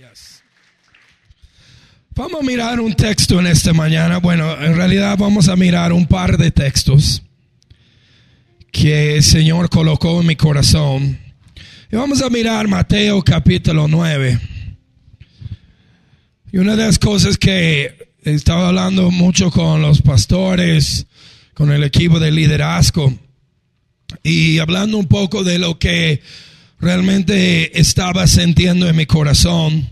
Yes. Vamos a mirar un texto en esta mañana. Bueno, en realidad vamos a mirar un par de textos que el Señor colocó en mi corazón. Y vamos a mirar Mateo capítulo 9. Y una de las cosas que estaba hablando mucho con los pastores, con el equipo de liderazgo, y hablando un poco de lo que realmente estaba sintiendo en mi corazón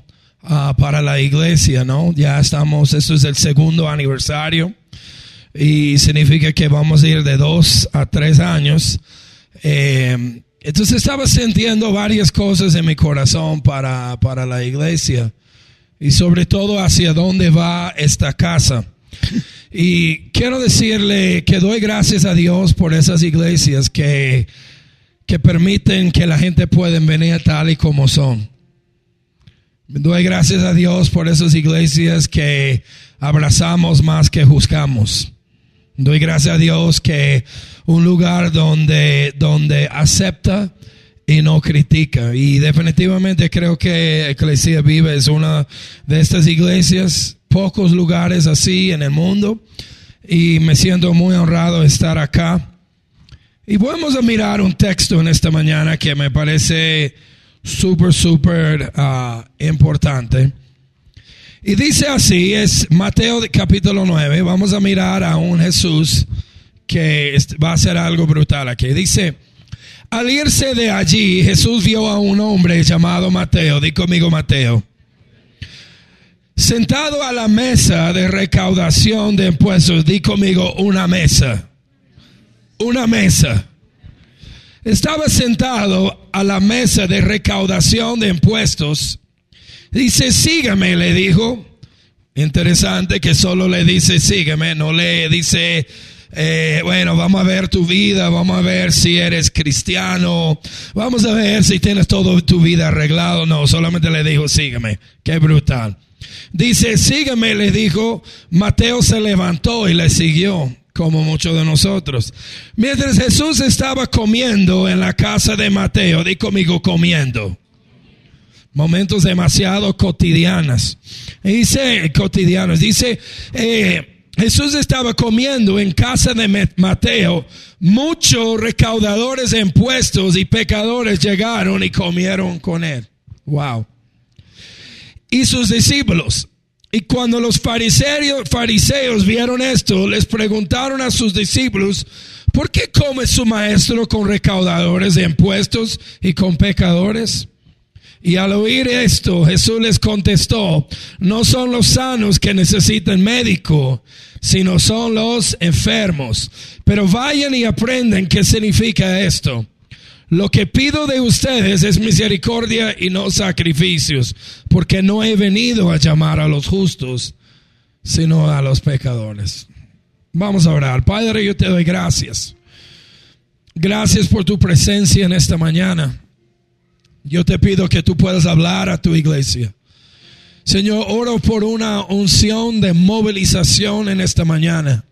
uh, para la iglesia, ¿no? Ya estamos, esto es el segundo aniversario y significa que vamos a ir de dos a tres años. Eh, entonces estaba sintiendo varias cosas en mi corazón para, para la iglesia y sobre todo hacia dónde va esta casa. Y quiero decirle que doy gracias a Dios por esas iglesias que que permiten que la gente pueda venir tal y como son. Doy gracias a Dios por esas iglesias que abrazamos más que juzgamos. Doy gracias a Dios que un lugar donde, donde acepta y no critica. Y definitivamente creo que Iglesia Viva es una de estas iglesias, pocos lugares así en el mundo. Y me siento muy honrado de estar acá. Y vamos a mirar un texto en esta mañana que me parece súper, súper uh, importante. Y dice así, es Mateo capítulo 9, vamos a mirar a un Jesús que va a hacer algo brutal aquí. Dice, al irse de allí, Jesús vio a un hombre llamado Mateo, di conmigo Mateo, sentado a la mesa de recaudación de impuestos, di conmigo una mesa una mesa. Estaba sentado a la mesa de recaudación de impuestos. Dice, sígame, le dijo. Interesante que solo le dice, sígame, no le dice, eh, bueno, vamos a ver tu vida, vamos a ver si eres cristiano, vamos a ver si tienes toda tu vida arreglado. No, solamente le dijo, sígame. Qué brutal. Dice, sígame, le dijo. Mateo se levantó y le siguió como muchos de nosotros. Mientras Jesús estaba comiendo en la casa de Mateo, di conmigo comiendo. Momentos demasiado cotidianos. Dice, cotidianos, dice, eh, Jesús estaba comiendo en casa de Mateo. Muchos recaudadores de impuestos y pecadores llegaron y comieron con él. Wow. Y sus discípulos y cuando los fariseos, vieron esto, les preguntaron a sus discípulos, ¿por qué come su maestro con recaudadores de impuestos y con pecadores? Y al oír esto, Jesús les contestó, no son los sanos que necesitan médico, sino son los enfermos. Pero vayan y aprendan qué significa esto. Lo que pido de ustedes es misericordia y no sacrificios, porque no he venido a llamar a los justos, sino a los pecadores. Vamos a orar. Padre, yo te doy gracias. Gracias por tu presencia en esta mañana. Yo te pido que tú puedas hablar a tu iglesia. Señor, oro por una unción de movilización en esta mañana.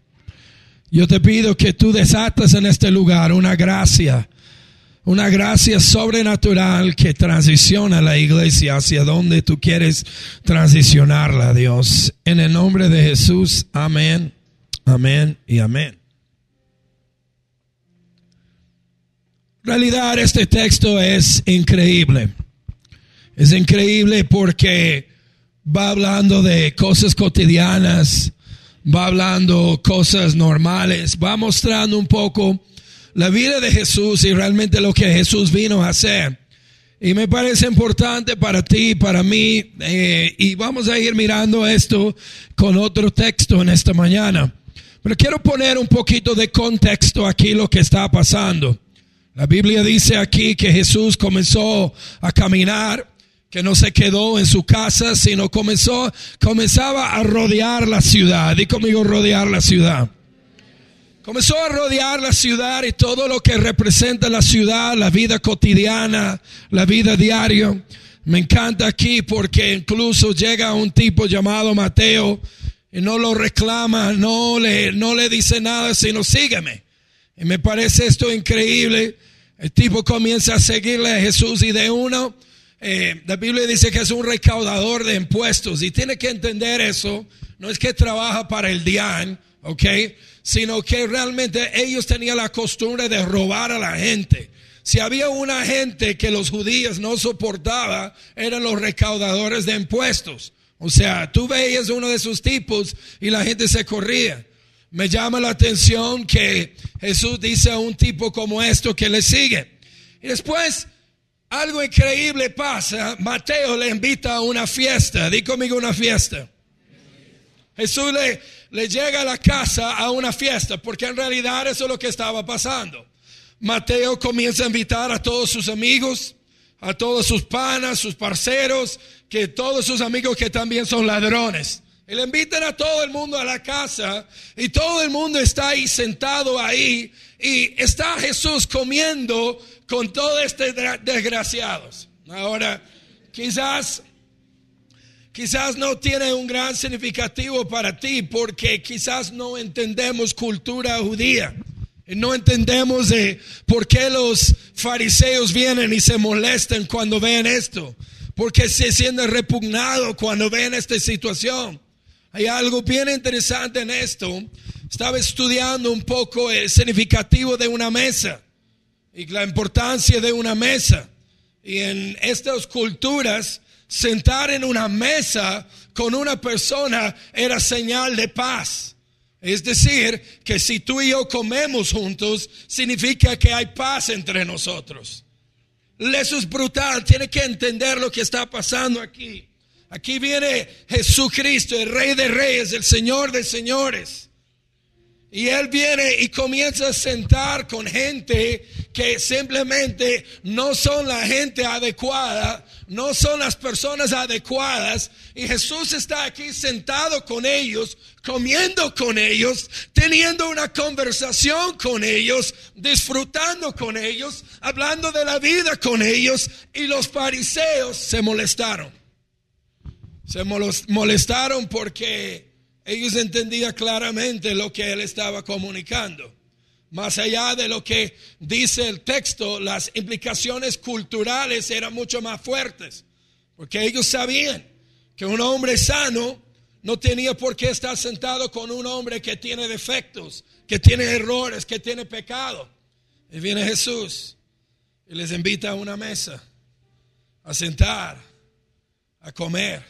Yo te pido que tú desatas en este lugar una gracia una gracia sobrenatural que transiciona la iglesia hacia donde tú quieres transicionarla, Dios. En el nombre de Jesús, amén, amén y amén. En realidad este texto es increíble. Es increíble porque va hablando de cosas cotidianas, va hablando cosas normales, va mostrando un poco la vida de Jesús y realmente lo que Jesús vino a hacer. Y me parece importante para ti, para mí, eh, y vamos a ir mirando esto con otro texto en esta mañana. Pero quiero poner un poquito de contexto aquí lo que está pasando. La Biblia dice aquí que Jesús comenzó a caminar que no se quedó en su casa, sino comenzó, comenzaba a rodear la ciudad. Di conmigo rodear la ciudad. Comenzó a rodear la ciudad y todo lo que representa la ciudad, la vida cotidiana, la vida diaria. Me encanta aquí porque incluso llega un tipo llamado Mateo y no lo reclama, no le, no le dice nada, sino sígueme. Y me parece esto increíble. El tipo comienza a seguirle a Jesús y de uno, eh, la Biblia dice que es un recaudador de impuestos y tiene que entender eso. No es que trabaja para el DIAN, ¿ok? Sino que realmente ellos tenían la costumbre de robar a la gente. Si había una gente que los judíos no soportaba, eran los recaudadores de impuestos. O sea, tú veías uno de esos tipos y la gente se corría. Me llama la atención que Jesús dice a un tipo como esto que le sigue. Y después, algo increíble pasa. Mateo le invita a una fiesta. Di conmigo una fiesta. Jesús le, le llega a la casa a una fiesta, porque en realidad eso es lo que estaba pasando. Mateo comienza a invitar a todos sus amigos, a todos sus panas, sus parceros, que todos sus amigos que también son ladrones. Y le invitan a todo el mundo a la casa y todo el mundo está ahí sentado ahí y está Jesús comiendo con todos estos desgraciados. Ahora, quizás, quizás no tiene un gran significativo para ti porque quizás no entendemos cultura judía. No entendemos de por qué los fariseos vienen y se molestan cuando ven esto. Porque se sienten repugnados cuando ven esta situación. Hay algo bien interesante en esto. Estaba estudiando un poco el significativo de una mesa y la importancia de una mesa. Y en estas culturas, sentar en una mesa con una persona era señal de paz. Es decir, que si tú y yo comemos juntos, significa que hay paz entre nosotros. Eso es brutal, tiene que entender lo que está pasando aquí. Aquí viene Jesucristo, el Rey de Reyes, el Señor de Señores. Y Él viene y comienza a sentar con gente que simplemente no son la gente adecuada, no son las personas adecuadas. Y Jesús está aquí sentado con ellos, comiendo con ellos, teniendo una conversación con ellos, disfrutando con ellos, hablando de la vida con ellos. Y los fariseos se molestaron. Se molestaron porque ellos entendían claramente lo que él estaba comunicando. Más allá de lo que dice el texto, las implicaciones culturales eran mucho más fuertes. Porque ellos sabían que un hombre sano no tenía por qué estar sentado con un hombre que tiene defectos, que tiene errores, que tiene pecado. Y viene Jesús y les invita a una mesa, a sentar, a comer.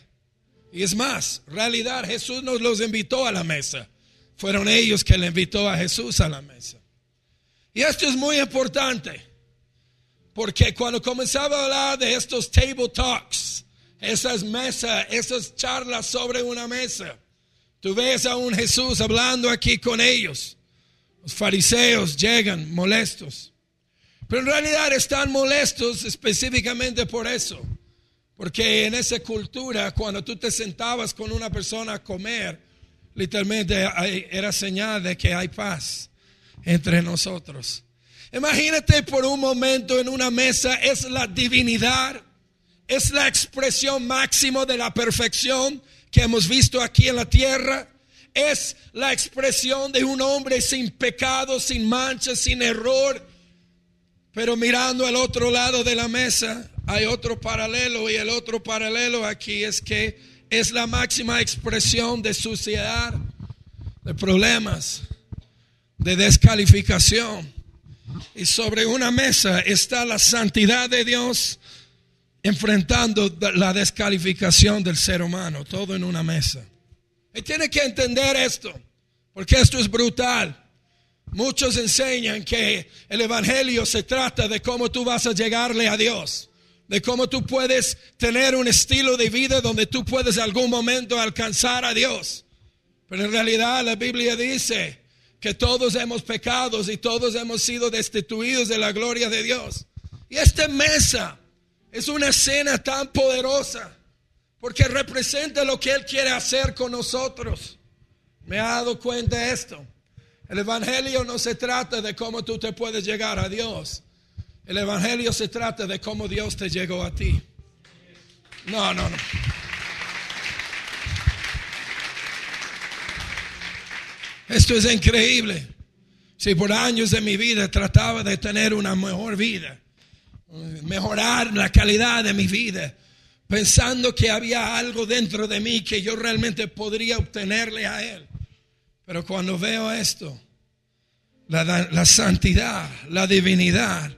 Y es más, realidad, Jesús nos los invitó a la mesa. Fueron ellos que le invitó a Jesús a la mesa. Y esto es muy importante, porque cuando comenzaba a hablar de estos table talks, esas mesas, esas charlas sobre una mesa, tú ves a un Jesús hablando aquí con ellos. Los fariseos llegan molestos, pero en realidad están molestos específicamente por eso porque en esa cultura, cuando tú te sentabas con una persona a comer, literalmente era señal de que hay paz entre nosotros. Imagínate por un momento en una mesa, es la divinidad, es la expresión máxima de la perfección que hemos visto aquí en la tierra. Es la expresión de un hombre sin pecado, sin mancha, sin error. Pero mirando al otro lado de la mesa, hay otro paralelo y el otro paralelo aquí es que es la máxima expresión de suciedad, de problemas, de descalificación. Y sobre una mesa está la santidad de Dios enfrentando la descalificación del ser humano, todo en una mesa. Y tiene que entender esto, porque esto es brutal. Muchos enseñan que el Evangelio se trata de cómo tú vas a llegarle a Dios de cómo tú puedes tener un estilo de vida donde tú puedes algún momento alcanzar a Dios. Pero en realidad la Biblia dice que todos hemos pecado y todos hemos sido destituidos de la gloria de Dios. Y esta mesa Es una escena tan poderosa porque representa lo que Él quiere hacer con nosotros. Me ha dado cuenta de esto. El Evangelio no se trata de cómo tú te puedes llegar a Dios. El Evangelio se trata de cómo Dios te llegó a ti. No, no, no. Esto es increíble. Si por años de mi vida trataba de tener una mejor vida, mejorar la calidad de mi vida, pensando que había algo dentro de mí que yo realmente podría obtenerle a Él. Pero cuando veo esto, la, santidad, la divinidad,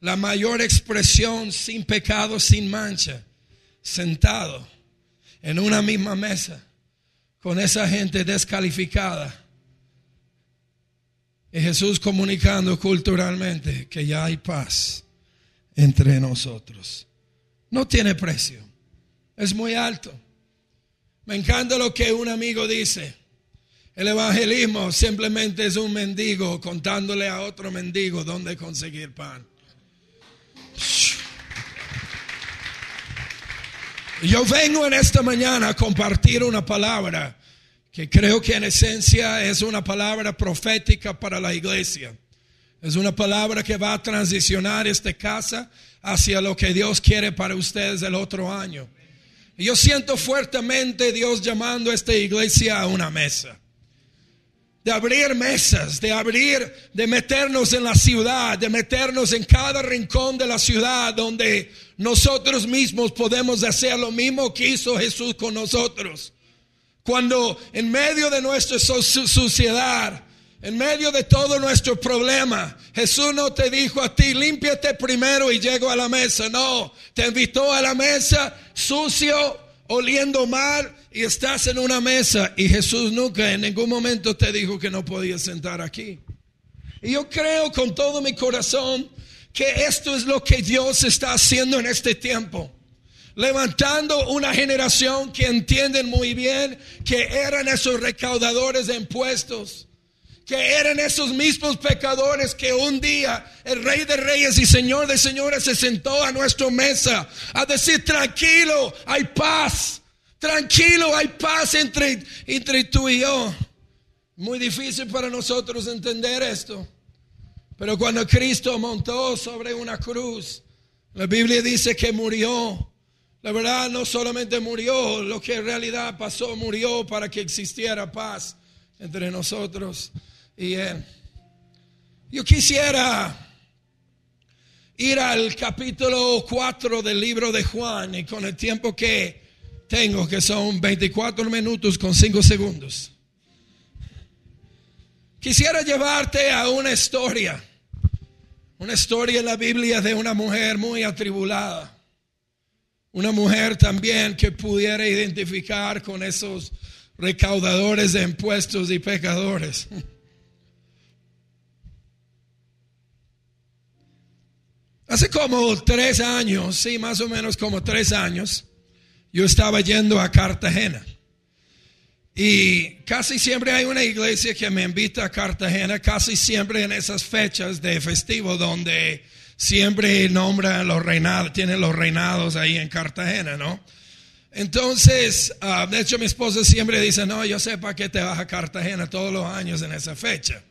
la mayor expresión sin pecado, sin mancha, sentado en una misma mesa con esa gente descalificada y Jesús comunicando culturalmente que ya hay paz entre nosotros. No tiene precio. Es muy alto. Me encanta lo que un amigo dice. El evangelismo simplemente es un mendigo contándole a otro mendigo dónde conseguir pan. Yo vengo en esta mañana a compartir una palabra que creo que en esencia es una palabra profética para la iglesia. Es una palabra que va a transicionar esta casa hacia lo que Dios quiere para ustedes el otro año. Y yo siento fuertemente Dios llamando a esta iglesia a una mesa. De abrir mesas, de abrir, de meternos en la ciudad, de meternos en cada rincón de la ciudad donde nosotros mismos podemos hacer lo mismo que hizo Jesús con nosotros. Cuando en medio de nuestra suciedad, en medio de todo nuestro problema, Jesús no te dijo a ti, límpiate primero y llego a la mesa. No, te invitó a la mesa sucio, oliendo mal y estás en una mesa. Y Jesús nunca en ningún momento te dijo que no podías sentar aquí. Y yo creo con todo mi corazón que esto es lo que Dios está haciendo en este tiempo levantando una generación que entienden muy bien que eran esos recaudadores de impuestos, que eran esos mismos pecadores que un día el rey de reyes y señor de señores se sentó a nuestra mesa a decir, tranquilo, hay paz, tranquilo, hay paz entre, entre tú y yo. Muy difícil para nosotros entender esto. Pero cuando Cristo montó sobre una cruz, la Biblia dice que murió la verdad no solamente murió, lo que en realidad pasó, murió para que existiera paz entre nosotros y Él. Yo quisiera ir al capítulo 4 del libro de Juan y con el tiempo que tengo, que son 24 minutos con 5 segundos. Quisiera llevarte a una historia, una historia en la Biblia de una mujer muy atribulada una mujer también que pudiera identificar con esos recaudadores de impuestos y pecadores. Hace como tres años, sí, más o menos como tres años, yo estaba yendo a Cartagena. Y casi siempre hay una iglesia que me invita a Cartagena, casi siempre en esas fechas de festivo donde siempre nombra los reinados, tiene los reinados ahí en Cartagena, ¿no? Entonces, ah, de hecho mi esposa siempre dice, no, yo sé para qué te vas a Cartagena todos los años en esa fecha.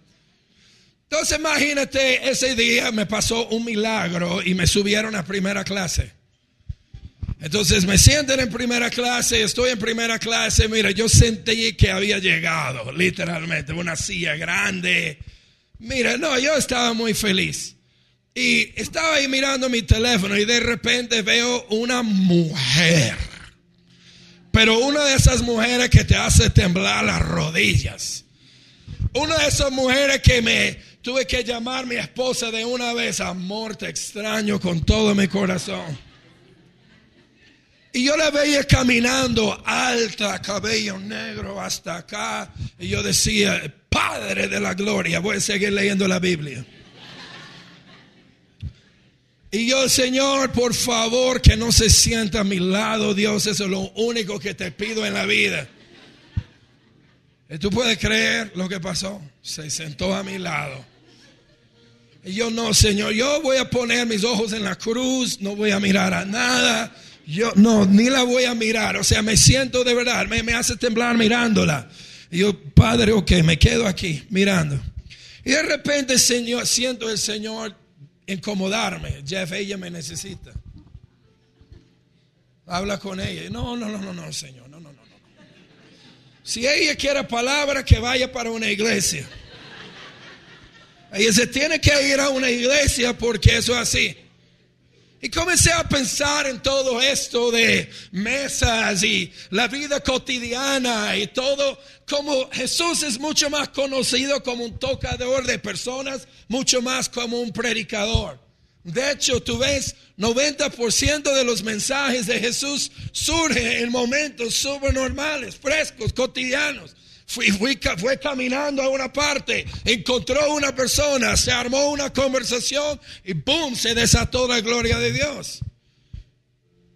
Entonces imagínate, ese día me pasó un milagro y me subieron a primera clase. Entonces me sienten en primera clase, estoy en primera clase, mira, yo sentí que había llegado, literalmente, una silla grande. Mira, no, yo estaba muy feliz. Y estaba ahí mirando mi teléfono y de repente veo una mujer. Pero una de esas mujeres que te hace temblar las rodillas. Una de esas mujeres que me tuve que llamar mi esposa de una vez. Amor, te extraño con todo mi corazón. Y yo la veía caminando alta, cabello negro hasta acá. Y yo decía, Padre de la Gloria, voy a seguir leyendo la Biblia. Y yo, Señor, por favor, que no se sienta a mi lado, Dios, eso es lo único que te pido en la vida. ¿Y tú puedes creer lo que pasó? Se sentó a mi lado. Y yo no, Señor, yo voy a poner mis ojos en la cruz, no voy a mirar a nada. Yo no, ni la voy a mirar. O sea, me siento de verdad, me, me hace temblar mirándola. Y yo, Padre, ok, me quedo aquí mirando. Y de repente, Señor, siento el Señor incomodarme. Jeff, ella me necesita. Habla con ella. No, no, no, no, no, Señor. No, no, no, no. Si ella quiere palabra, que vaya para una iglesia. Ella se tiene que ir a una iglesia porque eso es así. Y comencé a pensar en todo esto de mesas y la vida cotidiana y todo, como Jesús es mucho más conocido como un tocador de personas, mucho más como un predicador. De hecho, tú ves, 90% de los mensajes de Jesús surgen en momentos supernormales, frescos, cotidianos. Fui, fue caminando a una parte, encontró una persona, se armó una conversación y ¡boom! se desató la gloria de Dios.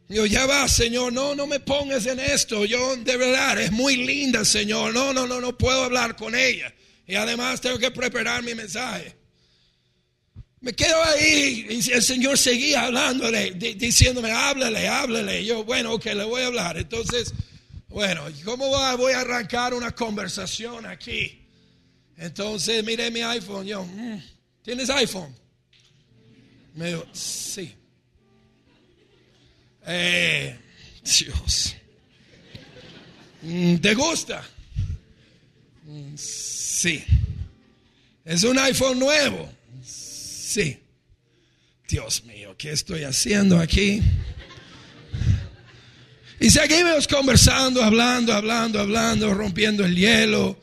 Yo, ya va, Señor, no, no me pongas en esto. Yo, de verdad, es muy linda, Señor. No, no, no, no puedo hablar con ella. Y además tengo que preparar mi mensaje. Me quedo ahí y el Señor seguía hablándole, diciéndome, háblale, háblale. yo, bueno, ok, le voy a hablar. Entonces, bueno, ¿cómo voy a arrancar una conversación aquí? Entonces miré mi iPhone. Yo, mm, ¿tienes iPhone? Me dijo, sí. Eh, Dios. Mm, ¿Te gusta? Mm, sí. ¿Es un iPhone nuevo? Sí. Dios mío, ¿qué estoy haciendo aquí? Y seguimos conversando, hablando, hablando, hablando, rompiendo el hielo.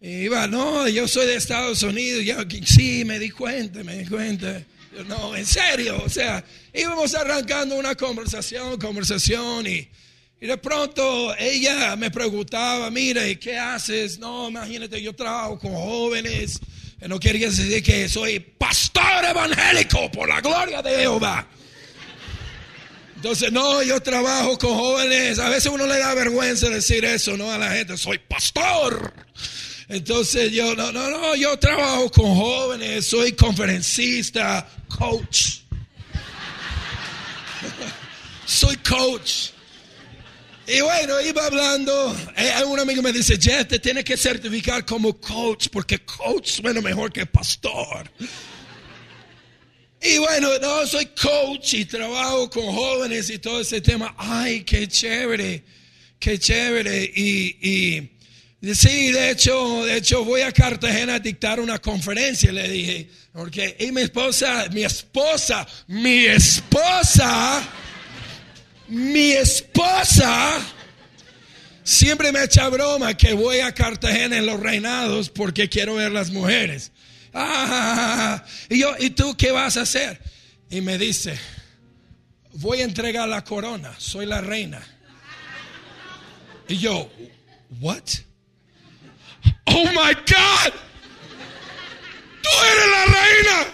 Y iba, no, yo soy de Estados Unidos. Yo, sí, me di cuenta, me di cuenta. no, en serio, o sea, íbamos arrancando una conversación, conversación y, y de pronto ella me preguntaba, mira, ¿y qué haces? No, imagínate, yo trabajo con jóvenes. No quería decir que soy pastor evangélico por la gloria de Jehová. Entonces, no, yo trabajo con jóvenes. A veces uno le da vergüenza decir eso, ¿no? A la gente, soy pastor. Entonces yo, no, no, no, yo trabajo con jóvenes, soy conferencista, coach. soy coach. Y bueno, iba hablando, eh, un amigo me dice, Jeff, te tienes que certificar como coach, porque coach suena mejor que pastor. Y bueno, no, soy coach y trabajo con jóvenes y todo ese tema. Ay, qué chévere, qué chévere. Y, y sí, de hecho, de hecho voy a Cartagena a dictar una conferencia, le dije. Porque, y mi esposa, mi esposa, mi esposa, mi esposa, siempre me echa broma que voy a Cartagena en los reinados porque quiero ver las mujeres. Ah, y yo, ¿y tú qué vas a hacer? Y me dice, voy a entregar la corona, soy la reina. Y yo, what? Oh my God, tú eres la reina.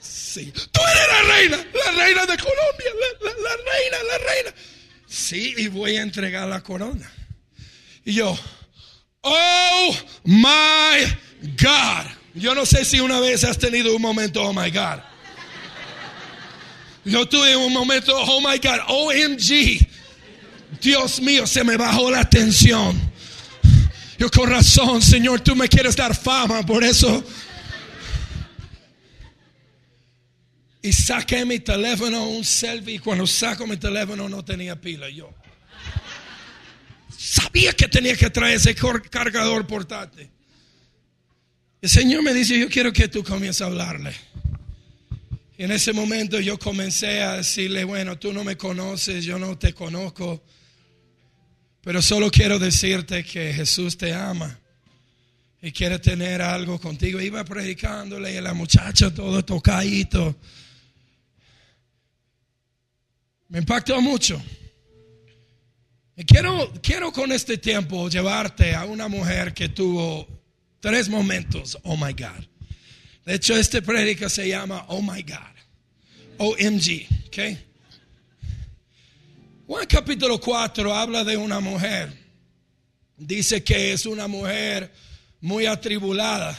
Sí, tú eres la reina, la reina de Colombia, la, la reina, la reina. Sí, y voy a entregar la corona. Y yo, oh my God. Yo no sé si una vez has tenido un momento, oh my God. Yo tuve un momento, oh my God, OMG. Dios mío, se me bajó la tensión. Yo con razón, Señor, tú me quieres dar fama, por eso. Y saqué mi teléfono, un selfie. Cuando saco mi teléfono no tenía pila. Yo sabía que tenía que traer ese cargador portátil. El Señor me dice, yo quiero que tú comiences a hablarle. Y en ese momento yo comencé a decirle, bueno, tú no me conoces, yo no te conozco, pero solo quiero decirte que Jesús te ama y quiere tener algo contigo. Iba predicándole y la muchacha todo tocadito. Me impactó mucho. Y quiero, quiero con este tiempo llevarte a una mujer que tuvo Tres momentos, oh my God. De hecho, este prédica se llama Oh my God. OMG, ¿ok? Juan capítulo 4 habla de una mujer. Dice que es una mujer muy atribulada.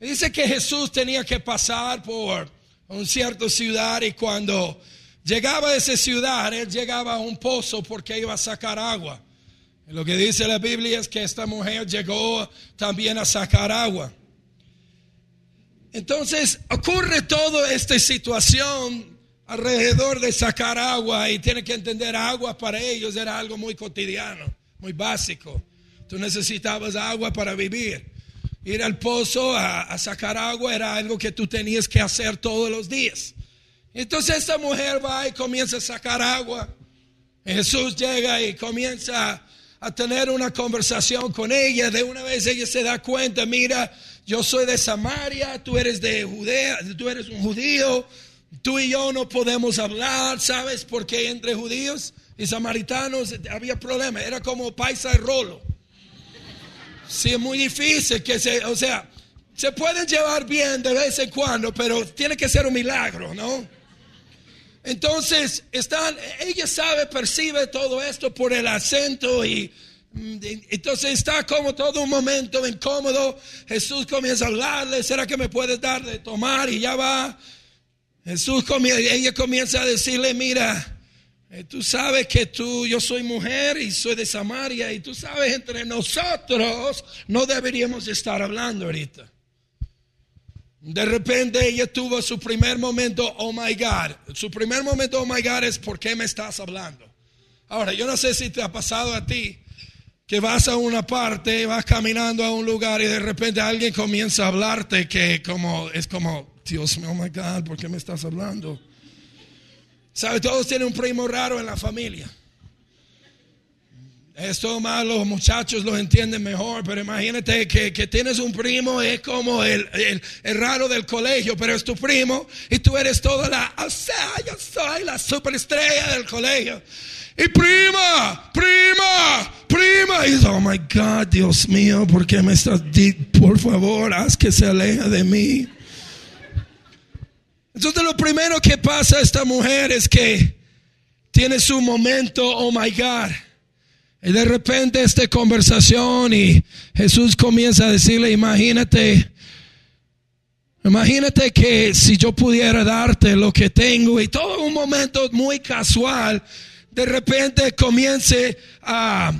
Dice que Jesús tenía que pasar por una cierta ciudad y cuando llegaba a esa ciudad, él llegaba a un pozo porque iba a sacar agua. Lo que dice la Biblia es que esta mujer llegó también a sacar agua. Entonces ocurre toda esta situación alrededor de sacar agua y tiene que entender agua para ellos era algo muy cotidiano, muy básico. Tú necesitabas agua para vivir. Ir al pozo a, sacar agua era algo que tú tenías que hacer todos los días. Entonces esta mujer va y comienza a sacar agua. Jesús llega y comienza a tener una conversación con ella. De una vez ella se da cuenta, mira, yo soy de Samaria, tú eres de Judea, tú eres un judío, tú y yo no podemos hablar, ¿sabes? Porque entre judíos y samaritanos había problemas, era como paisa y rolo. Sí, es muy difícil que se, o sea, se pueden llevar bien de vez en cuando, pero tiene que ser un milagro, ¿no? Entonces, están, ella sabe, percibe todo esto por el acento y mm, entonces está como todo un momento incómodo. Jesús comienza a hablarle, ¿será que me puedes dar de tomar? Y ya va. Jesús comienza, ella comienza a decirle, mira, eh, tú sabes que tú, yo soy mujer y soy de Samaria y tú sabes, entre nosotros no deberíamos estar hablando ahorita. De repente ella tuvo su primer momento, oh my God. Su primer momento, oh my God, es ¿por qué me estás hablando? Ahora, yo no sé si te ha pasado a ti que vas a una parte, vas caminando a un lugar y de repente alguien comienza a hablarte que como es como, Dios mío, oh my God, ¿por qué me estás hablando? ¿Sabe? Todos tienen un primo raro en la familia. Esto más los muchachos lo entienden mejor, pero imagínate que, tienes un primo, es como el, el, raro del colegio, pero es tu primo y tú eres toda la, o sea, yo soy la superestrella del colegio. Y prima, prima, prima. Y oh my God, Dios mío, ¿por qué me estás? Por favor, haz que se aleje de mí. Entonces lo primero que pasa a esta mujer es que tiene su momento, oh my God. Y de repente esta conversación y Jesús comienza a decirle, imagínate, imagínate que si yo pudiera darte lo que tengo y todo un momento muy casual, de repente comience a,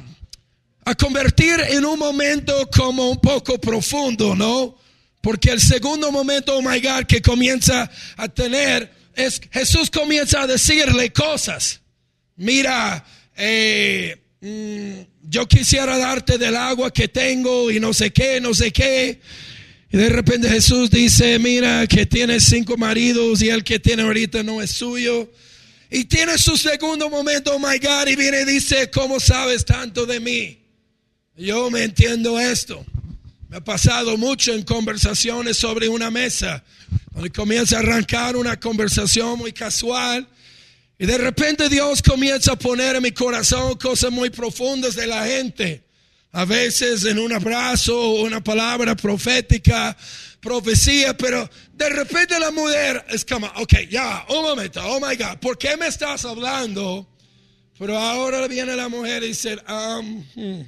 a convertir en un momento como un poco profundo, ¿no? Porque el segundo momento, oh my God, que comienza a tener es Jesús comienza a decirle cosas. Mira, eh, yo quisiera darte del agua que tengo y no sé qué, no sé qué. Y de repente Jesús dice, mira que tienes cinco maridos y el que tiene ahorita no es suyo. Y tiene su segundo momento, oh my God, y viene y dice, ¿cómo sabes tanto de mí? Yo me entiendo esto. Me ha pasado mucho en conversaciones sobre una mesa, donde comienza a arrancar una conversación muy casual y de repente Dios comienza a poner en mi corazón cosas muy profundas de la gente. A veces en un abrazo una palabra profética, profecía, pero de repente la mujer es como, ok, ya, un momento, oh my God, ¿por qué me estás hablando? Pero ahora viene la mujer y dice, um, hmm,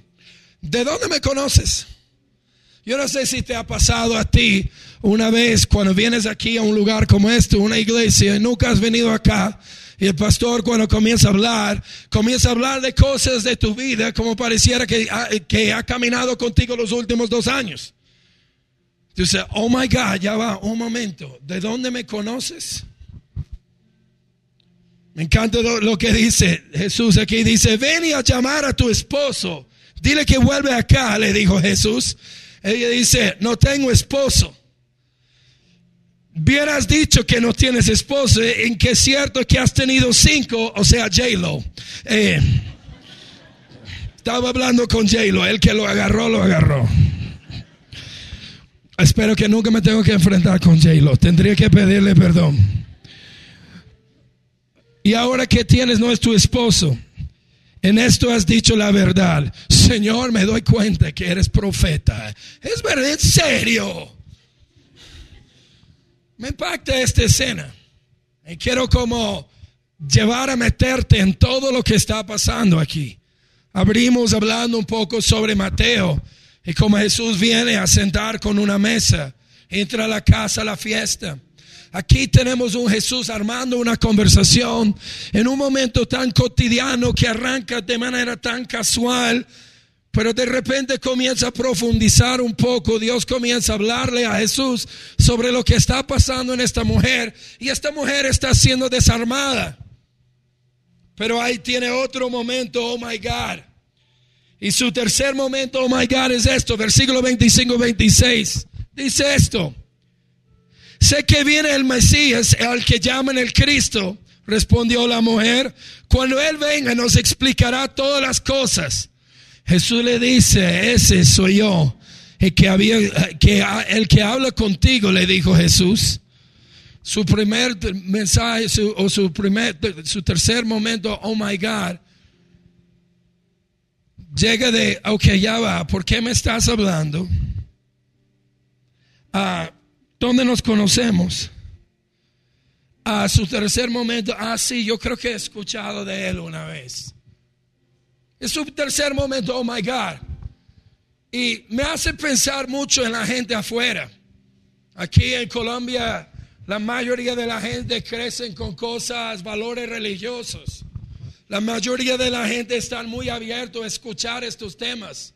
¿de dónde me conoces? Yo no sé si te ha pasado a ti una vez cuando vienes aquí a un lugar como este, una iglesia, y nunca has venido acá. Y el pastor cuando comienza a hablar, comienza a hablar de cosas de tu vida como pareciera que, ha, que ha caminado contigo los últimos dos años. Dice, oh my God, ya va, un momento, ¿de dónde me conoces? Me encanta lo, que dice Jesús aquí. Dice, ven y a llamar a tu esposo. Dile que vuelve acá, le dijo Jesús. Ella dice, no tengo esposo. Hubieras dicho que no tienes esposo, en que es cierto que has tenido cinco, o sea, J-Lo. Eh, estaba hablando con J-Lo, el que lo agarró, lo agarró. Espero que nunca me tengo que enfrentar con J-Lo. Tendría que pedirle perdón. Y ahora que tienes no es tu esposo. En esto has dicho la verdad. Señor, me doy cuenta que eres profeta. Es verdad, en serio. Me impacta esta escena. Y quiero como llevar a meterte en todo lo que está pasando aquí. Abrimos hablando un poco sobre Mateo y como Jesús viene a sentar con una mesa entra a la casa a la fiesta. Aquí tenemos un Jesús armando una conversación en un momento tan cotidiano que arranca de manera tan casual, pero de repente comienza a profundizar un poco. Dios comienza a hablarle a Jesús sobre lo que está pasando en esta mujer y esta mujer está siendo desarmada. Pero ahí tiene otro momento, oh my God. Y su tercer momento, oh my God, es esto, versículo 25-26. Dice esto. Sé que viene el Mesías, al que llaman el Cristo, respondió la mujer. Cuando Él venga nos explicará todas las cosas. Jesús le dice, ese soy yo. El que, había, que, el que habla contigo, le dijo Jesús. Su primer mensaje o su, primer, su tercer momento, oh my God, llega de, ok, ya va, ¿por qué me estás hablando? Ah, ¿Dónde nos conocemos? A su tercer momento, ah, sí, yo creo que he escuchado de él una vez. Es su tercer momento, oh my God. Y me hace pensar mucho en la gente afuera. Aquí en Colombia, la mayoría de la gente crecen con cosas, valores religiosos. La mayoría de la gente están muy abiertos a escuchar estos temas.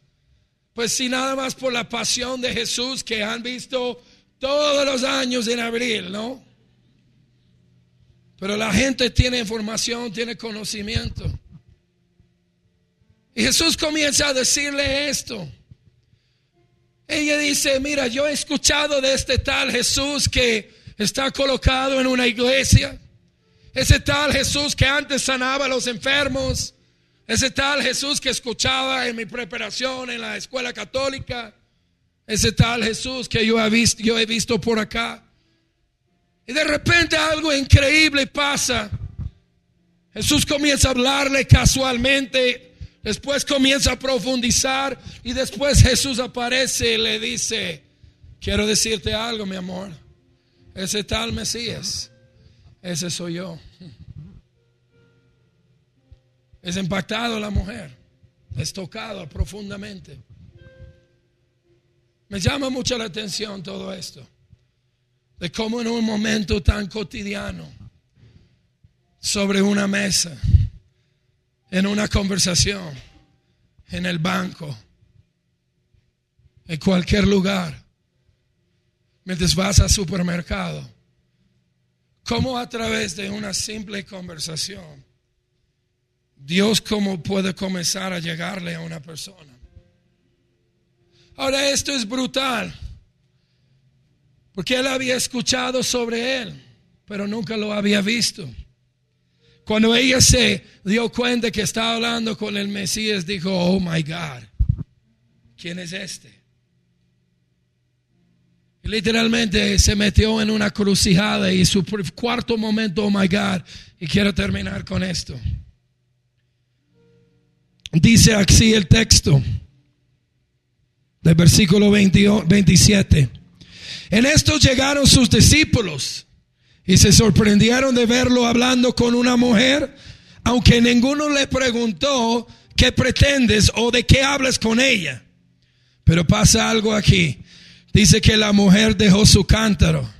Pues si nada más por la pasión de Jesús que han visto todos los años en abril, ¿no? Pero la gente tiene información, tiene conocimiento. Y Jesús comienza a decirle esto. Ella dice, mira, yo he escuchado de este tal Jesús que está colocado en una iglesia. Ese tal Jesús que antes sanaba a los enfermos. Ese tal Jesús que escuchaba en mi preparación en la escuela católica. Ese tal Jesús que yo he visto, yo he visto por acá. Y de repente algo increíble pasa. Jesús comienza a hablarle casualmente, después comienza a profundizar y después Jesús aparece y le dice, quiero decirte algo, mi amor. Ese tal Mesías, ese soy yo. Es impactado la mujer, es tocado profundamente. Me llama mucho la atención todo esto. De cómo en un momento tan cotidiano, sobre una mesa, en una conversación, en el banco, en cualquier lugar, mientras vas al supermercado, cómo a través de una simple conversación, Dios cómo puede comenzar a llegarle a una persona. Ahora esto es brutal, porque él había escuchado sobre él, pero nunca lo había visto. Cuando ella se dio cuenta que estaba hablando con el Mesías, dijo, oh my God, ¿quién es este? Literalmente se metió en una crucijada y su cuarto momento, oh my God, y quiero terminar con esto. Dice así el texto del versículo 27. En esto llegaron sus discípulos y se sorprendieron de verlo hablando con una mujer, aunque ninguno le preguntó qué pretendes o de qué hablas con ella. Pero pasa algo aquí. Dice que la mujer dejó su cántaro,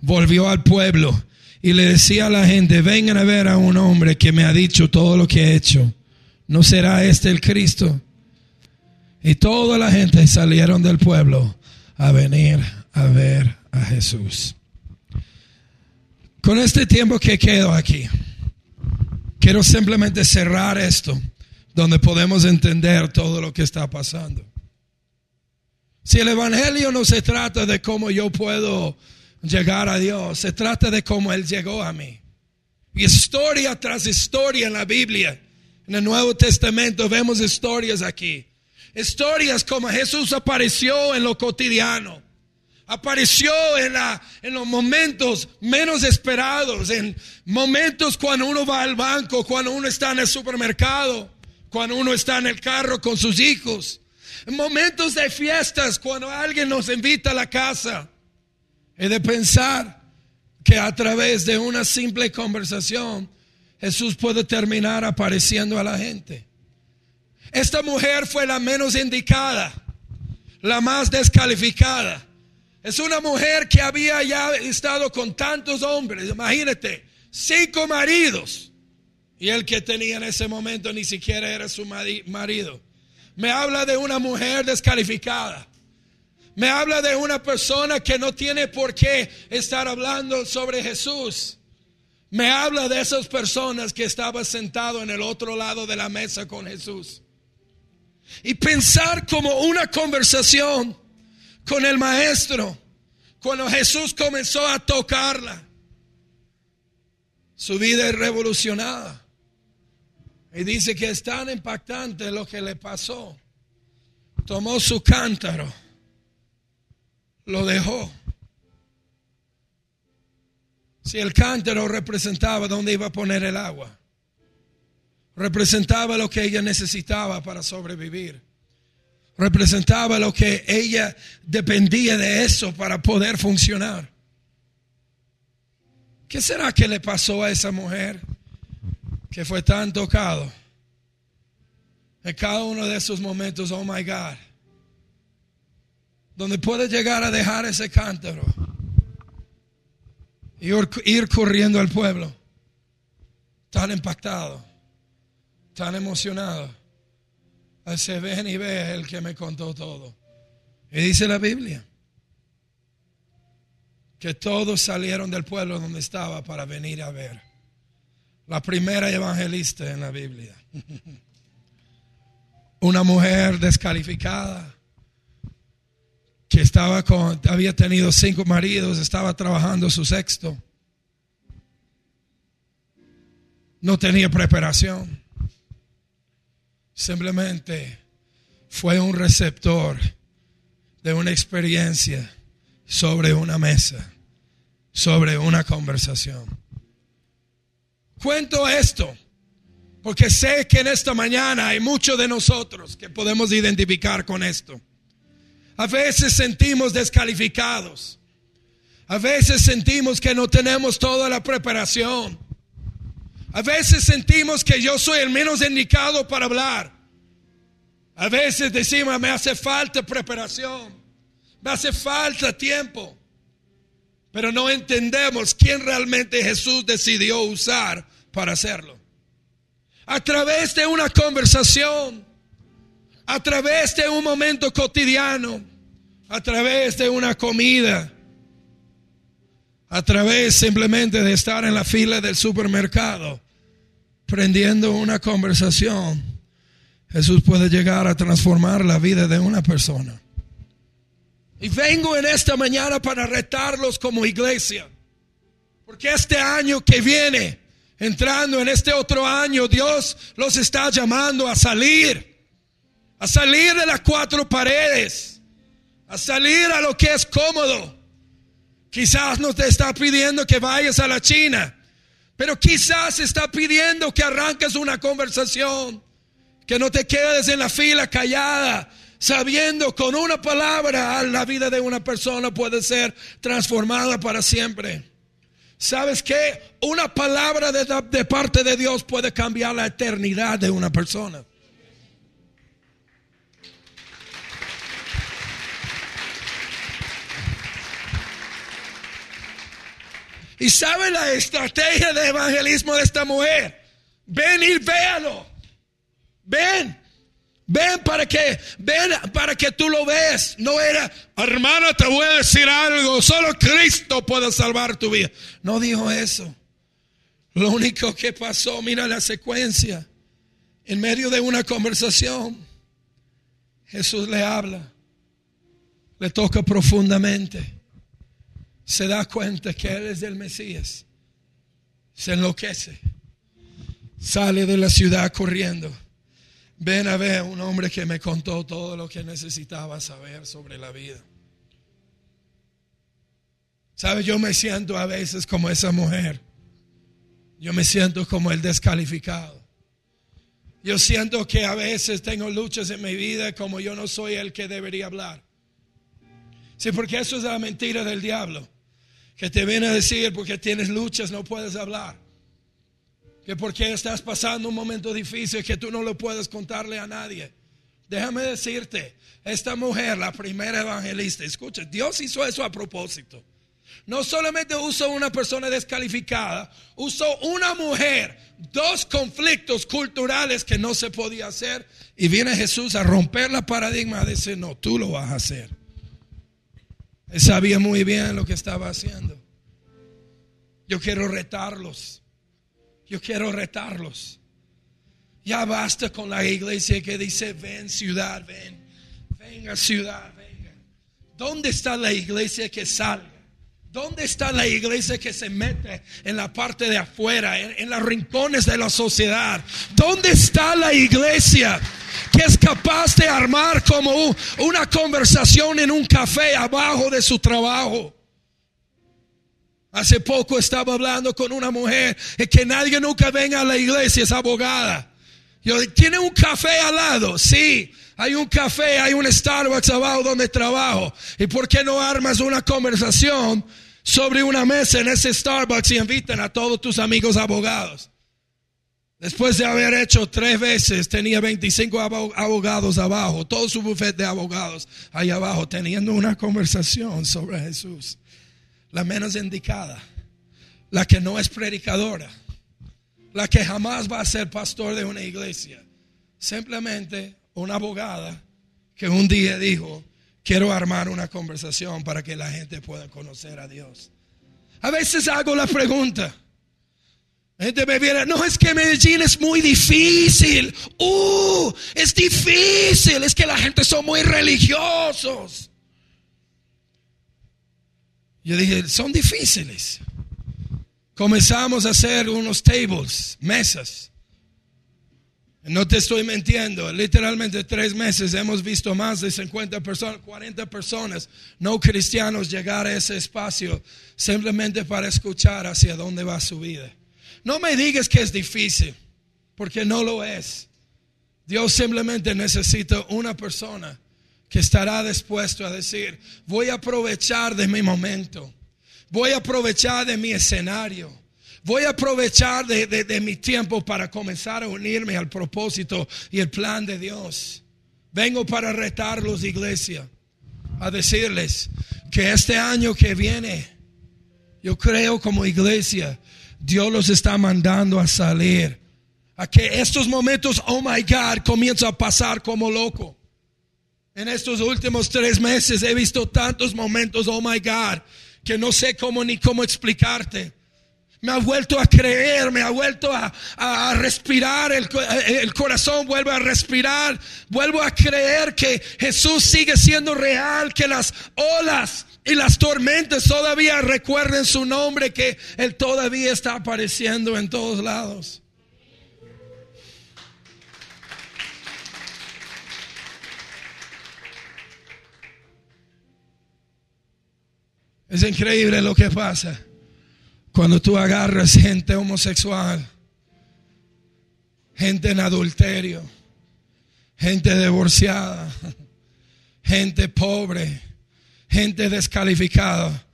volvió al pueblo y le decía a la gente, vengan a ver a un hombre que me ha dicho todo lo que he hecho. ¿No será este el Cristo? Y toda la gente salieron del pueblo a venir a ver a Jesús. Con este tiempo que quedo aquí, quiero simplemente cerrar esto, donde podemos entender todo lo que está pasando. Si el Evangelio no se trata de cómo yo puedo llegar a Dios, se trata de cómo Él llegó a mí. Historia tras historia en la Biblia, en el Nuevo Testamento, vemos historias aquí Historias como Jesús apareció en lo cotidiano. Apareció en, la, en los momentos menos esperados, en momentos cuando uno va al banco, cuando uno está en el supermercado, cuando uno está en el carro con sus hijos, en momentos de fiestas, cuando alguien nos invita a la casa. He de pensar que a través de una simple conversación Jesús puede terminar apareciendo a la gente. Esta mujer fue la menos indicada, la más descalificada. Es una mujer que había ya estado con tantos hombres, imagínate, cinco maridos. Y el que tenía en ese momento ni siquiera era su marido. Me habla de una mujer descalificada. Me habla de una persona que no tiene por qué estar hablando sobre Jesús. Me habla de esas personas que estaban sentados en el otro lado de la mesa con Jesús. Y pensar como una conversación con el maestro cuando Jesús comenzó a tocarla. Su vida es revolucionada. Y dice que es tan impactante lo que le pasó. Tomó su cántaro, lo dejó. Si el cántaro representaba dónde iba a poner el agua, representaba lo que ella necesitaba para sobrevivir, representaba lo que ella dependía de eso para poder funcionar. ¿Qué será que le pasó a esa mujer? que fue tan tocado. En cada uno de esos momentos, oh my God, donde puede llegar a dejar ese cántaro y ir corriendo al pueblo, tan impactado, tan emocionado. Se ven y ve el que me contó todo. Y dice la Biblia que todos salieron del pueblo donde estaba para venir a ver la primera evangelista en la Biblia. Una mujer descalificada que estaba con, había tenido cinco maridos, estaba trabajando su sexto. No tenía preparación. Simplemente fue un receptor de una experiencia sobre una mesa, sobre una conversación. Cuento esto porque sé que en esta mañana hay muchos de nosotros que podemos identificar con esto. A veces sentimos descalificados. A veces sentimos que no tenemos toda la preparación. A veces sentimos que yo soy el menos indicado para hablar. A veces decimos, me hace falta preparación. Me hace falta tiempo. Pero no entendemos quién realmente Jesús decidió usar para hacerlo. A través de una conversación, a través de un momento cotidiano, a través de una comida, a través simplemente de estar en la fila del supermercado, prendiendo una conversación, Jesús puede llegar a transformar la vida de una persona. Y vengo en esta mañana para retarlos como iglesia, porque este año que viene, entrando en este otro año, Dios los está llamando a salir, a salir de las cuatro paredes, a salir a lo que es cómodo. Quizás no te está pidiendo que vayas a la China, pero quizás está pidiendo que arranques una conversación, que no te quedes en la fila callada, sabiendo con una palabra la vida de una persona puede ser transformada para siempre. ¿Sabes qué? Una palabra de, parte de Dios puede cambiar la eternidad de una persona. ¿Y sabe la estrategia de evangelismo de esta mujer? Ven y véalo. Ven. Ven para que, ven para que tú lo ves. No era, hermana, te voy a decir algo. Solo Cristo puede salvar tu vida. No dijo eso. Lo único que pasó, mira la secuencia. En medio de una conversación, Jesús le habla. Le toca profundamente. Se da cuenta que Él es el Mesías. Se enloquece. Sale de la ciudad corriendo Ven a ver un hombre que me contó todo lo que necesitaba saber sobre la vida. ¿Sabe? Yo me siento a veces como esa mujer. Yo me siento como el descalificado. Yo siento que a veces tengo luchas en mi vida como yo no soy el que debería hablar. Sí, porque eso es la mentira del diablo. Que te viene a decir porque tienes luchas no puedes hablar que porque estás pasando un momento difícil que tú no lo puedes contarle a nadie. Déjame decirte, esta mujer, la primera evangelista, escucha, Dios hizo eso a propósito. No solamente usó una persona descalificada, usó una mujer, dos conflictos culturales que no se podía hacer. Y viene Jesús a romper la paradigma, a decir, no, tú lo vas a hacer. Sabía muy bien lo que estaba haciendo. Yo quiero retarlos. Yo quiero retarlos. Ya basta con la iglesia que dice, ven ciudad, ven. Venga ciudad, venga. ¿Dónde está la iglesia que salga? ¿Dónde está la iglesia que se mete en la parte de afuera, en, los rincones de la sociedad? ¿Dónde está la iglesia que es capaz de armar como una conversación en un café abajo de su trabajo? Hace poco estaba hablando con una mujer que nadie nunca venga a la iglesia, es abogada. Yo, ¿tiene un café al lado? Sí. Hay un café, hay un Starbucks abajo donde trabajo. ¿Y por qué no armas una conversación sobre una mesa en ese Starbucks y invitan a todos tus amigos abogados. Después de haber hecho tres veces, tenía 25 abogados abajo, todo su bufete de abogados ahí abajo, teniendo una conversación sobre Jesús. La menos indicada, la que no es predicadora, la que jamás va a ser pastor de una iglesia. Simplemente una abogada que un día dijo, quiero armar una conversación para que la gente pueda conocer a Dios. A veces hago la pregunta. Gente me viene, no es que Medellín es muy difícil. Uh, es difícil. Es que la gente son muy religiosos. Yo dije, son difíciles. Comenzamos a hacer unos tables, mesas. No te estoy mintiendo, literalmente tres meses hemos visto más de 50 personas, 40 personas no cristianos llegar a ese espacio simplemente para escuchar hacia dónde va su vida. No me digas que es difícil, porque no lo es. Dios simplemente necesita una persona que estará dispuesto a decir, voy a aprovechar de mi momento, voy a aprovechar de mi escenario Voy a aprovechar de, mi tiempo para comenzar a unirme al propósito y el plan de Dios. Vengo para retarlos, iglesia, a decirles que este año que viene, yo creo como iglesia, Dios los está mandando a salir. A que estos momentos, oh my God, comienzan a pasar como loco. En estos últimos tres meses he visto tantos momentos, oh my God, que no sé cómo ni cómo explicarte me ha vuelto a creer, me ha vuelto a, respirar, el, el, corazón vuelve a respirar, vuelvo a creer que Jesús sigue siendo real, que las olas y las tormentas todavía recuerden su nombre, que Él todavía está apareciendo en todos lados. Es increíble lo que pasa. Cuando tú agarras gente homosexual, gente en adulterio, gente divorciada, gente pobre, gente descalificada,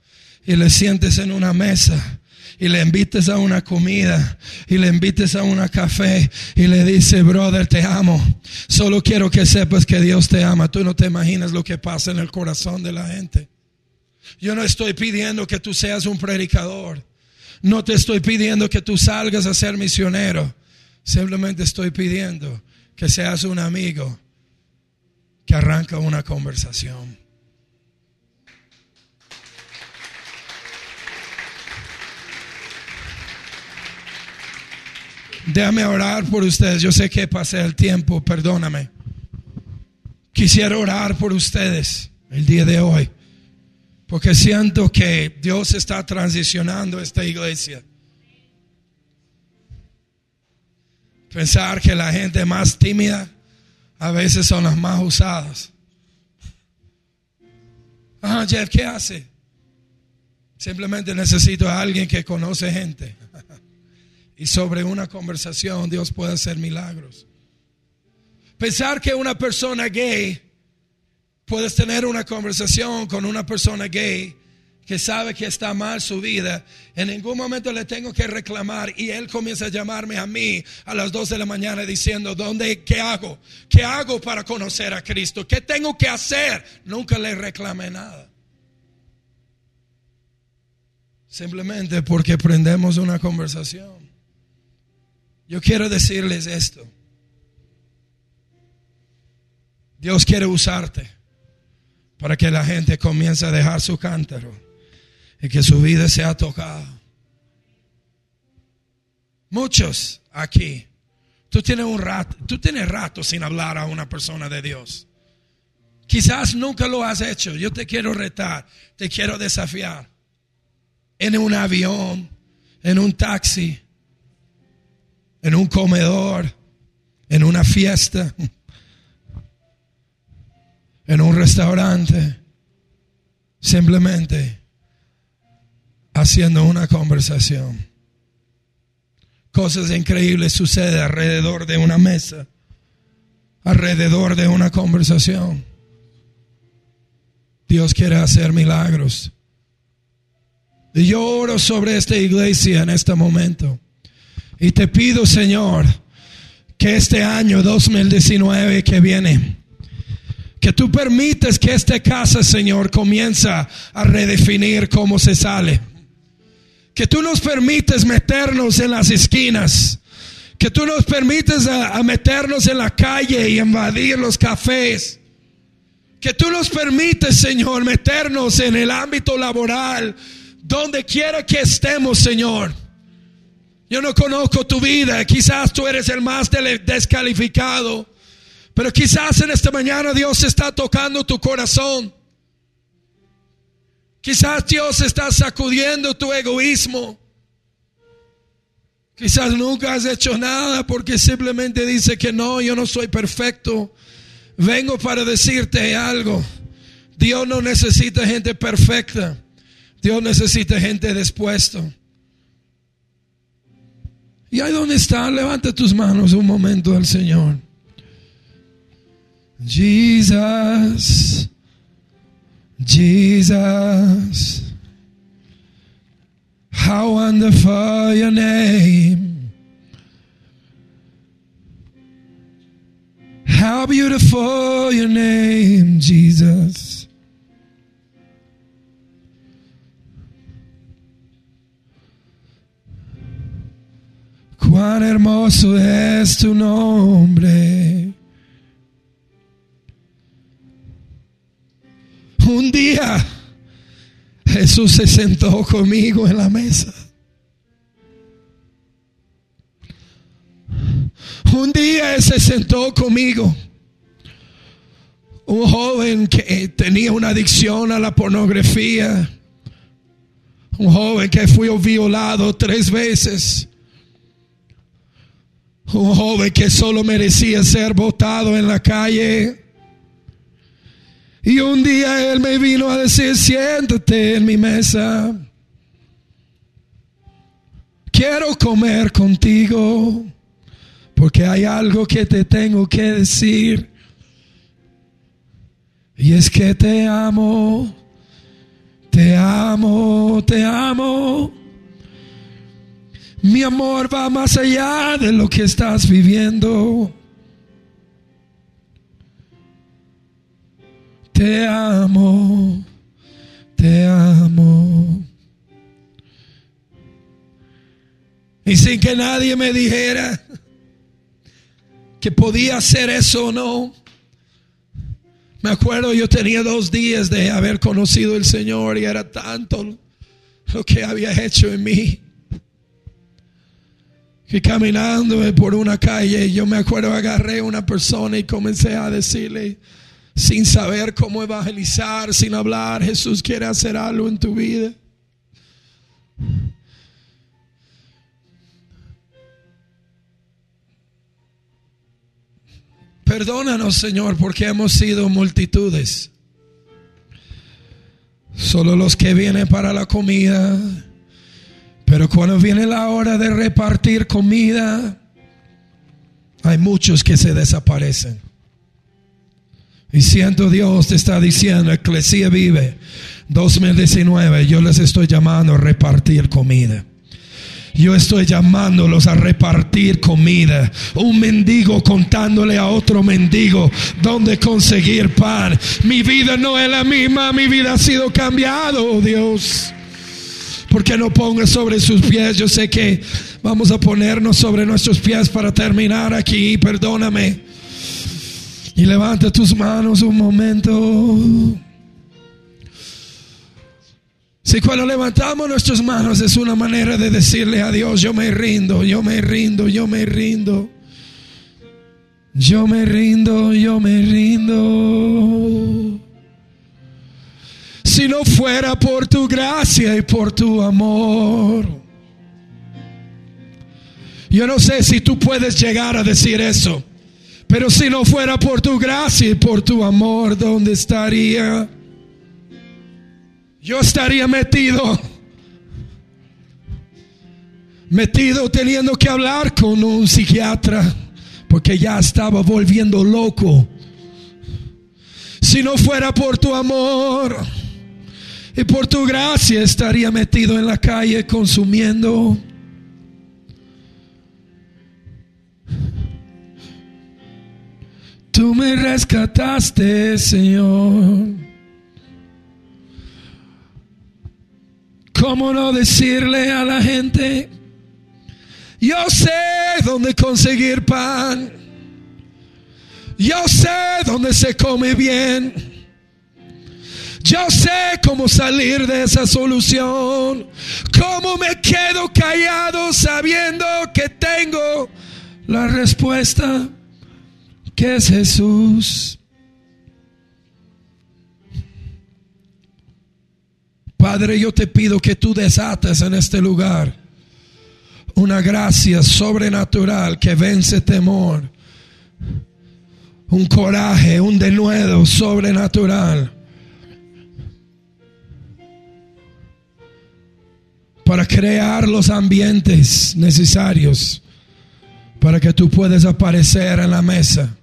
y le sientes en una mesa y le invites a una comida y le invites a una café y le dice, brother, te amo. Solo quiero que sepas que Dios te ama. Tú no te imaginas lo que pasa en el corazón de la gente. Yo no estoy pidiendo que tú seas un predicador. No te estoy pidiendo que tú salgas a ser misionero. Simplemente estoy pidiendo que seas un amigo que arranca una conversación. Déjame orar por ustedes. Yo sé que pasé el tiempo, perdóname. Quisiera orar por ustedes el día de hoy. Porque siento que Dios está transicionando esta iglesia. Pensar que la gente más tímida a veces son las más usadas. Ah, Jeff, ¿qué hace? Simplemente necesito a alguien que conoce gente. Y sobre una conversación Dios puede hacer milagros. Pensar que una persona gay puedes tener una conversación con una persona gay que sabe que está mal su vida, en ningún momento le tengo que reclamar y él comienza a llamarme a mí a las 2 de la mañana diciendo, ¿dónde, qué hago? ¿Qué hago para conocer a Cristo? ¿Qué tengo que hacer? Nunca le reclamé nada. Simplemente porque prendemos una conversación. Yo quiero decirles esto. Dios quiere usarte para que la gente comience a dejar su cántaro y que su vida sea tocada. Muchos aquí, tú tienes un rato, tú tienes rato sin hablar a una persona de Dios. Quizás nunca lo has hecho. Yo te quiero retar, te quiero desafiar. En un avión, en un taxi, en un comedor, en una fiesta en un restaurante, simplemente haciendo una conversación. Cosas increíbles suceden alrededor de una mesa, alrededor de una conversación. Dios quiere hacer milagros. Y yo oro sobre esta iglesia en este momento. Y te pido, Señor, que este año 2019 que viene, que tú permites que esta casa, Señor, comienza a redefinir cómo se sale. Que tú nos permites meternos en las esquinas. Que tú nos permites a, meternos en la calle y invadir los cafés. Que tú nos permites, Señor, meternos en el ámbito laboral, donde quiera que estemos, Señor. Yo no conozco tu vida, quizás tú eres el más descalificado. Pero quizás en esta mañana Dios está tocando tu corazón. Quizás Dios está sacudiendo tu egoísmo. Quizás nunca has hecho nada porque simplemente dice que no, yo no soy perfecto. Vengo para decirte algo. Dios no necesita gente perfecta. Dios necesita gente dispuesta. Y ahí donde está, levanta tus manos un momento al Señor. Jesus, Jesus, how wonderful your name. How beautiful your name, Jesus. Cuán hermoso es tu nombre. Un día Jesús se sentó conmigo en la mesa. Un día se sentó conmigo. Un joven que tenía una adicción a la pornografía. Un joven que fue violado tres veces. Un joven que solo merecía ser botado en la calle. Y un día Él me vino a decir, siéntate en mi mesa. Quiero comer contigo porque hay algo que te tengo que decir. Y es que te amo, te amo, te amo. Mi amor va más allá de lo que estás viviendo. Te amo, te amo. Y sin que nadie me dijera que podía hacer eso o no. Me acuerdo, yo tenía dos días de haber conocido al Señor y era tanto lo que había hecho en mí. Que caminando por una calle, yo me acuerdo, agarré a una persona y comencé a decirle, sin saber cómo evangelizar, sin hablar. Jesús quiere hacer algo en tu vida. Perdónanos, Señor, porque hemos sido multitudes. Solo los que vienen para la comida. Pero cuando viene la hora de repartir comida, hay muchos que se desaparecen. Y siento Dios te está diciendo, Eclesia vive 2019, yo les estoy llamando a repartir comida. Yo estoy llamándolos a repartir comida. Un mendigo contándole a otro mendigo dónde conseguir pan. Mi vida no es la misma, mi vida ha sido cambiado, oh Dios. Porque no ponga sobre sus pies. Yo sé que vamos a ponernos sobre nuestros pies para terminar aquí. Perdóname. Y levanta tus manos un momento. Si cuando levantamos nuestras manos es una manera de decirle a Dios, yo me rindo, yo me rindo, yo me rindo. Yo me rindo, yo me rindo. Si no fuera por tu gracia y por tu amor. Yo no sé si tú puedes llegar a decir eso. Pero si no fuera por tu gracia y por tu amor, ¿dónde estaría? yo estaría metido, metido teniendo que hablar con un psiquiatra, porque ya estaba volviendo loco. Si no fuera por tu amor y por tu gracia, estaría metido en la calle consumiendo. Tú me rescataste, Señor. ¿Cómo no decirle a la gente? Yo sé dónde conseguir pan. Yo sé dónde se come bien. Yo sé cómo salir de esa solución. ¿Cómo me quedo callado sabiendo que tengo la respuesta que es Jesús? Padre, yo te pido que tú desates en este lugar una gracia sobrenatural que vence temor, un coraje, un denuedo sobrenatural. Para crear los ambientes necesarios para que tú puedas aparecer en la mesa.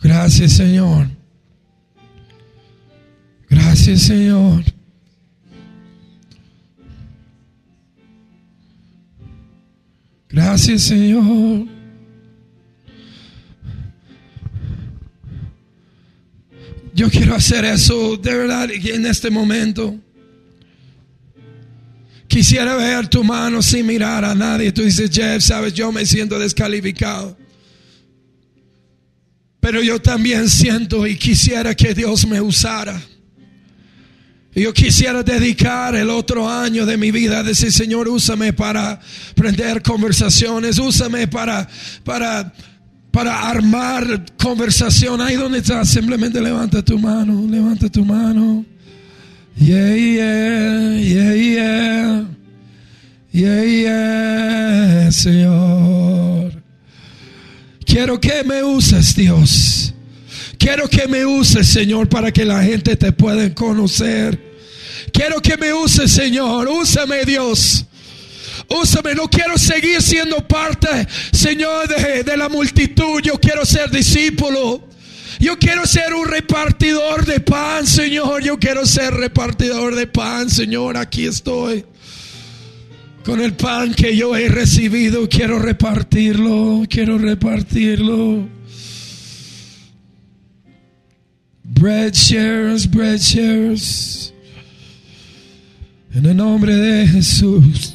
Gracias Señor. Gracias, Señor. Gracias, Señor. Yo quiero hacer eso de verdad en este momento. Quisiera ver tu mano sin mirar a nadie. Tú dices, Jeff, sabes, yo me siento descalificado. Pero yo también siento y quisiera que Dios me usara. Yo quisiera dedicar el otro año de mi vida a decir, Señor, úsame para prender conversaciones, úsame para, para, para armar conversación. Ahí donde estás, simplemente levanta tu mano, levanta tu mano. Yeah, yeah, yeah, yeah. Yeah, yeah, Señor. Quiero que me uses, Dios. Quiero que me uses, Señor, para que la gente te pueda conocer. Quiero que me uses, Señor. Úsame, Dios. Úsame, no quiero seguir siendo parte, Señor, de, de la multitud. Yo quiero ser discípulo. Yo quiero ser un repartidor de pan, Señor. Yo quiero ser repartidor de pan, Señor. Aquí estoy. Con el pan que yo he recibido, quiero repartirlo. Quiero repartirlo. Bread shares, bread shares. En el nombre de Jesús.